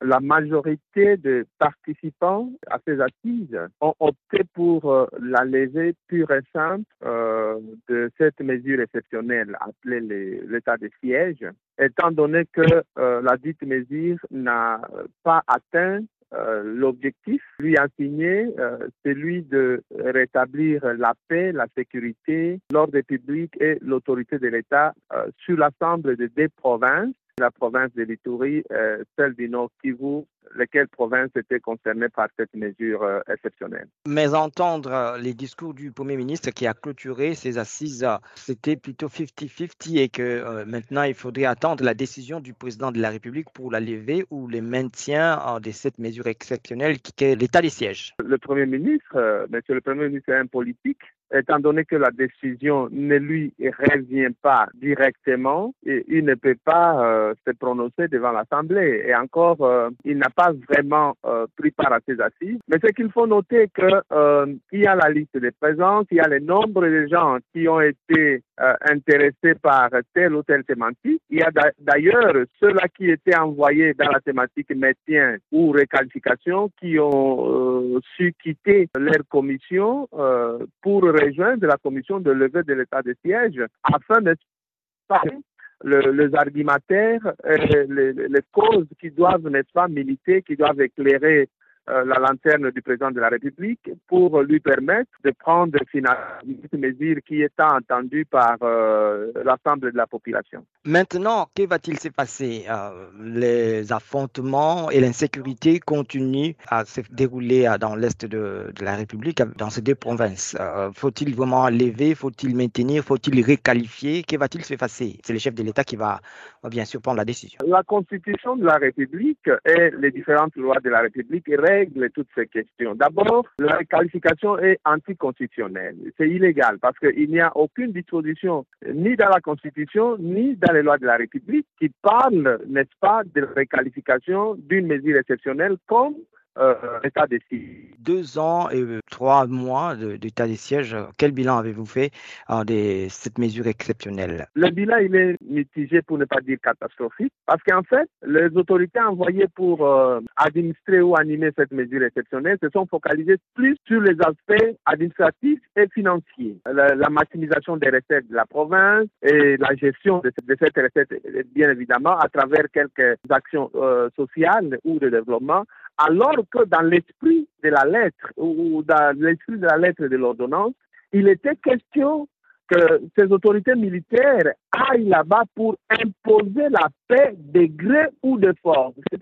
la majorité des participants à ces assises ont opté pour euh, la levée pure et simple euh, de cette mesure exceptionnelle appelée l'état de siège, étant donné que euh, la dite mesure n'a pas atteint l'objectif lui assigné, celui de rétablir la paix, la sécurité, l'ordre public et l'autorité de l'État sur l'ensemble des deux provinces la province de l'Itourie, euh, celle du Nord Kivu, lesquelles provinces étaient concernées par cette mesure euh, exceptionnelle. Mais entendre euh, les discours du Premier ministre qui a clôturé ces assises, c'était plutôt 50-50 et que maintenant il faudrait attendre la décision du président de la République pour la lever ou le maintien de cette mesure exceptionnelle qui est l'état des sièges. Le Premier ministre, monsieur le Premier ministre est un politique étant donné que la décision ne lui revient pas directement, et il ne peut pas euh, se prononcer devant l'Assemblée. Et encore, euh, il n'a pas vraiment euh, pris part à ces assises. Mais ce qu'il faut noter que il y a la liste des présents, il y a le nombre de gens qui ont été intéressés par telle ou telle thématique. Il y a d'ailleurs ceux-là qui étaient envoyés dans la thématique maintien ou réqualification qui ont su quitter leur commission pour rejoindre la commission de levée de l'état de siège afin de le, les argumentaires, et les, les, causes qui doivent, n'est-ce pas, militer, qui doivent éclairer euh, la lanterne du président de la République pour lui permettre de prendre finalement une mesure qui est entendue par euh, l'ensemble de la population. Maintenant, que va-t-il se passer? Euh, Les affrontements et l'insécurité continuent à se dérouler dans l'est de, de, la République, dans ces deux provinces. Faut-il vraiment lever? Faut-il maintenir? Faut-il réqualifier Que va-t-il se passer? C'est le chef de l'État qui va, va bien sûr prendre la décision. La Constitution de la République et les différentes lois de la République règle toutes ces questions. D'abord, la qualification est anticonstitutionnelle. C'est illégal parce qu'il n'y a aucune disposition ni dans la Constitution ni dans les lois de la République qui parle, n'est-ce pas, de réqualification d'une mesure exceptionnelle comme euh, des sièges. Deux ans et euh, trois mois d'état des sièges, quel bilan avez-vous fait de cette mesure exceptionnelle? Le bilan, il est mitigé pour ne pas dire catastrophique, parce qu'en fait, les autorités envoyées pour euh, administrer ou animer cette mesure exceptionnelle se sont focalisées plus sur les aspects administratifs et financiers. La, maximisation des recettes de la province et la gestion de, cette recette, bien évidemment, à travers quelques actions sociales ou de développement alors que dans l'esprit de la lettre ou dans l'esprit de la lettre de l'ordonnance, il était question que ces autorités militaires aillent là-bas pour imposer la paix de gré ou de force.